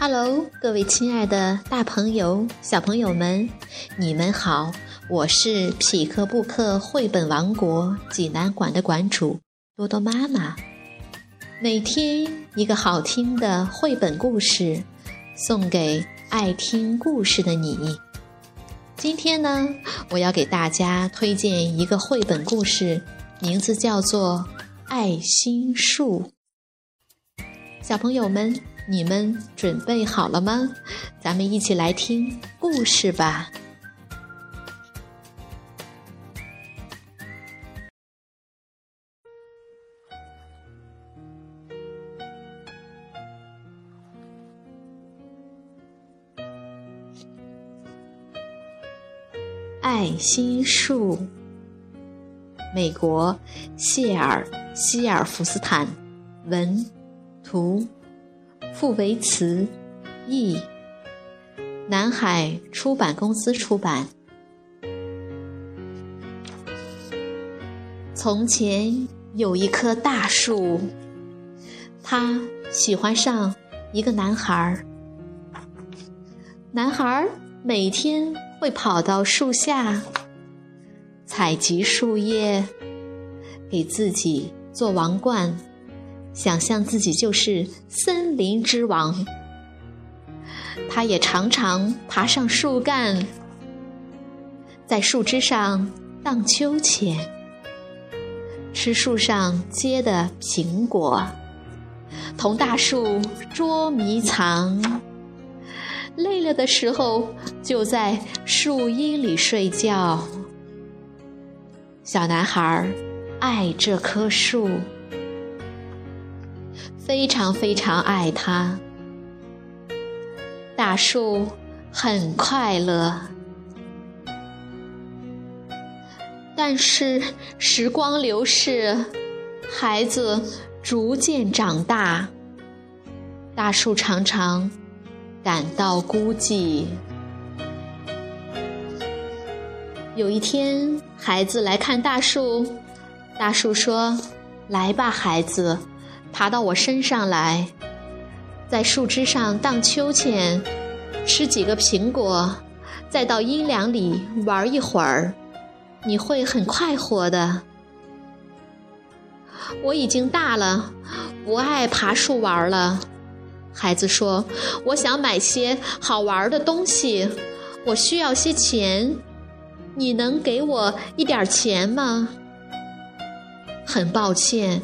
Hello，各位亲爱的大朋友、小朋友们，你们好！我是匹克布克绘本王国济南馆的馆主多多妈妈。每天一个好听的绘本故事，送给爱听故事的你。今天呢，我要给大家推荐一个绘本故事，名字叫做《爱心树》。小朋友们。你们准备好了吗？咱们一起来听故事吧。爱心树，美国谢尔希尔福斯坦文图。傅维茨译，南海出版公司出版。从前有一棵大树，它喜欢上一个男孩儿。男孩儿每天会跑到树下，采集树叶，给自己做王冠。想象自己就是森林之王，他也常常爬上树干，在树枝上荡秋千，吃树上结的苹果，同大树捉迷藏。累了的时候，就在树荫里睡觉。小男孩爱这棵树。非常非常爱它。大树很快乐，但是时光流逝，孩子逐渐长大，大树常常感到孤寂。有一天，孩子来看大树，大树说：“来吧，孩子。”爬到我身上来，在树枝上荡秋千，吃几个苹果，再到阴凉里玩一会儿，你会很快活的。我已经大了，不爱爬树玩了。孩子说：“我想买些好玩的东西，我需要些钱，你能给我一点钱吗？”很抱歉。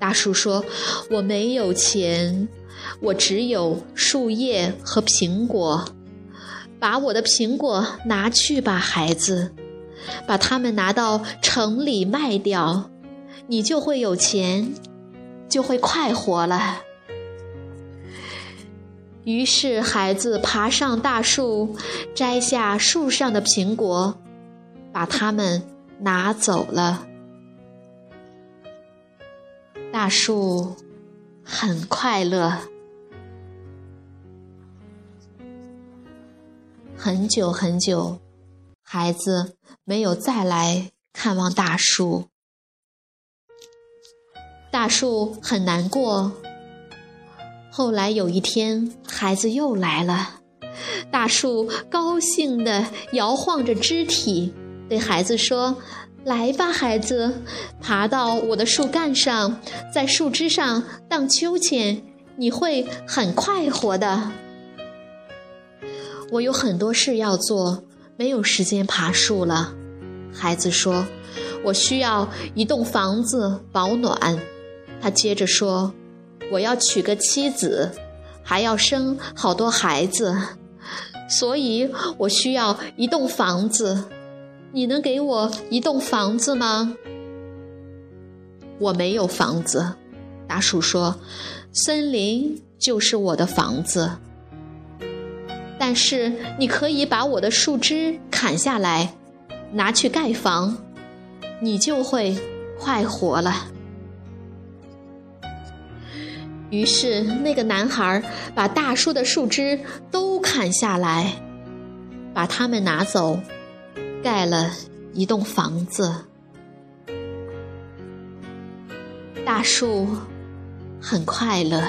大树说：“我没有钱，我只有树叶和苹果。把我的苹果拿去吧，孩子，把它们拿到城里卖掉，你就会有钱，就会快活了。”于是，孩子爬上大树，摘下树上的苹果，把它们拿走了。大树很快乐。很久很久，孩子没有再来看望大树。大树很难过。后来有一天，孩子又来了，大树高兴地摇晃着肢体，对孩子说。来吧，孩子，爬到我的树干上，在树枝上荡秋千，你会很快活的。我有很多事要做，没有时间爬树了。孩子说：“我需要一栋房子保暖。”他接着说：“我要娶个妻子，还要生好多孩子，所以我需要一栋房子。”你能给我一栋房子吗？我没有房子，大树说：“森林就是我的房子。”但是你可以把我的树枝砍下来，拿去盖房，你就会快活了。于是那个男孩把大树的树枝都砍下来，把它们拿走。盖了一栋房子，大树很快乐。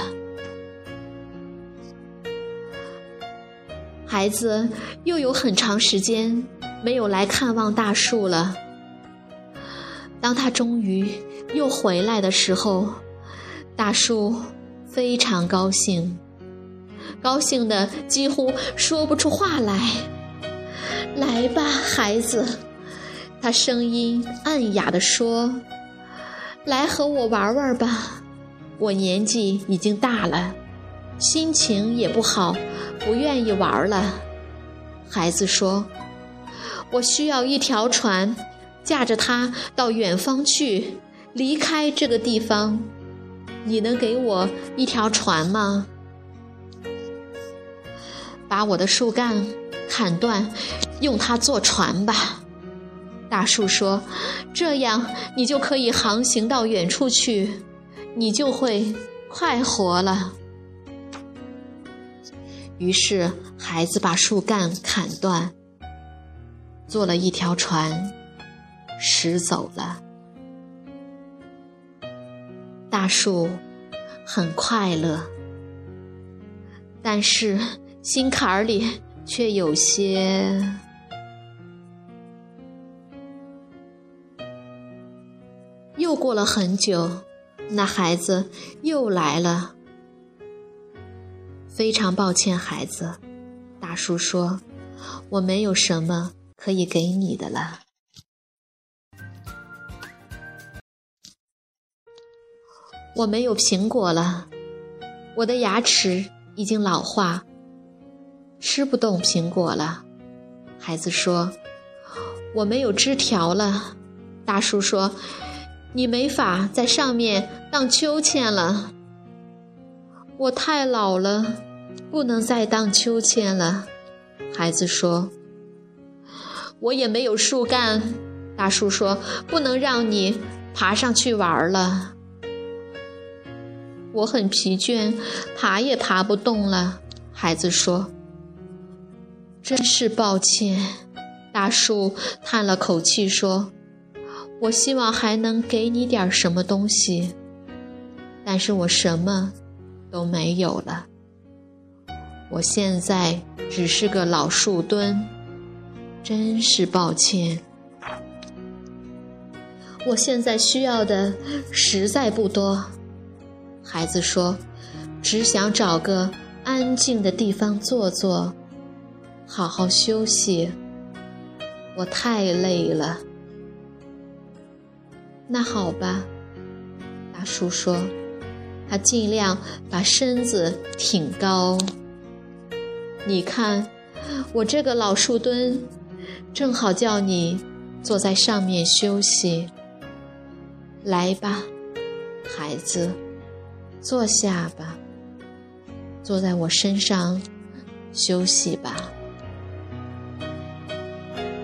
孩子又有很长时间没有来看望大树了。当他终于又回来的时候，大树非常高兴，高兴的几乎说不出话来。来吧，孩子，他声音暗哑地说：“来和我玩玩吧，我年纪已经大了，心情也不好，不愿意玩了。”孩子说：“我需要一条船。”驾着它到远方去，离开这个地方。你能给我一条船吗？把我的树干砍断，用它做船吧。大树说：“这样你就可以航行到远处去，你就会快活了。”于是，孩子把树干砍断，做了一条船。驶走了，大树很快乐，但是心坎儿里却有些。又过了很久，那孩子又来了。非常抱歉，孩子，大树说：“我没有什么可以给你的了。”我没有苹果了，我的牙齿已经老化，吃不动苹果了。孩子说：“我没有枝条了。”大树说：“你没法在上面荡秋千了。”我太老了，不能再荡秋千了。孩子说：“我也没有树干。”大树说：“不能让你爬上去玩了。”我很疲倦，爬也爬不动了。孩子说：“真是抱歉。”大树叹了口气说：“我希望还能给你点什么东西，但是我什么都没有了。我现在只是个老树墩，真是抱歉。我现在需要的实在不多。”孩子说：“只想找个安静的地方坐坐，好好休息。我太累了。”那好吧，大叔说，他尽量把身子挺高。你看，我这个老树墩，正好叫你坐在上面休息。来吧，孩子。坐下吧，坐在我身上休息吧。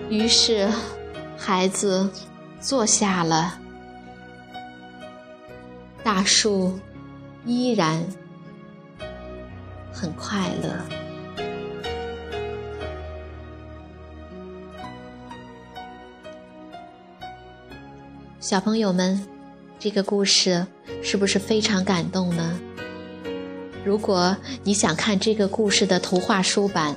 于是，孩子坐下了。大树依然很快乐。小朋友们。这个故事是不是非常感动呢？如果你想看这个故事的图画书版，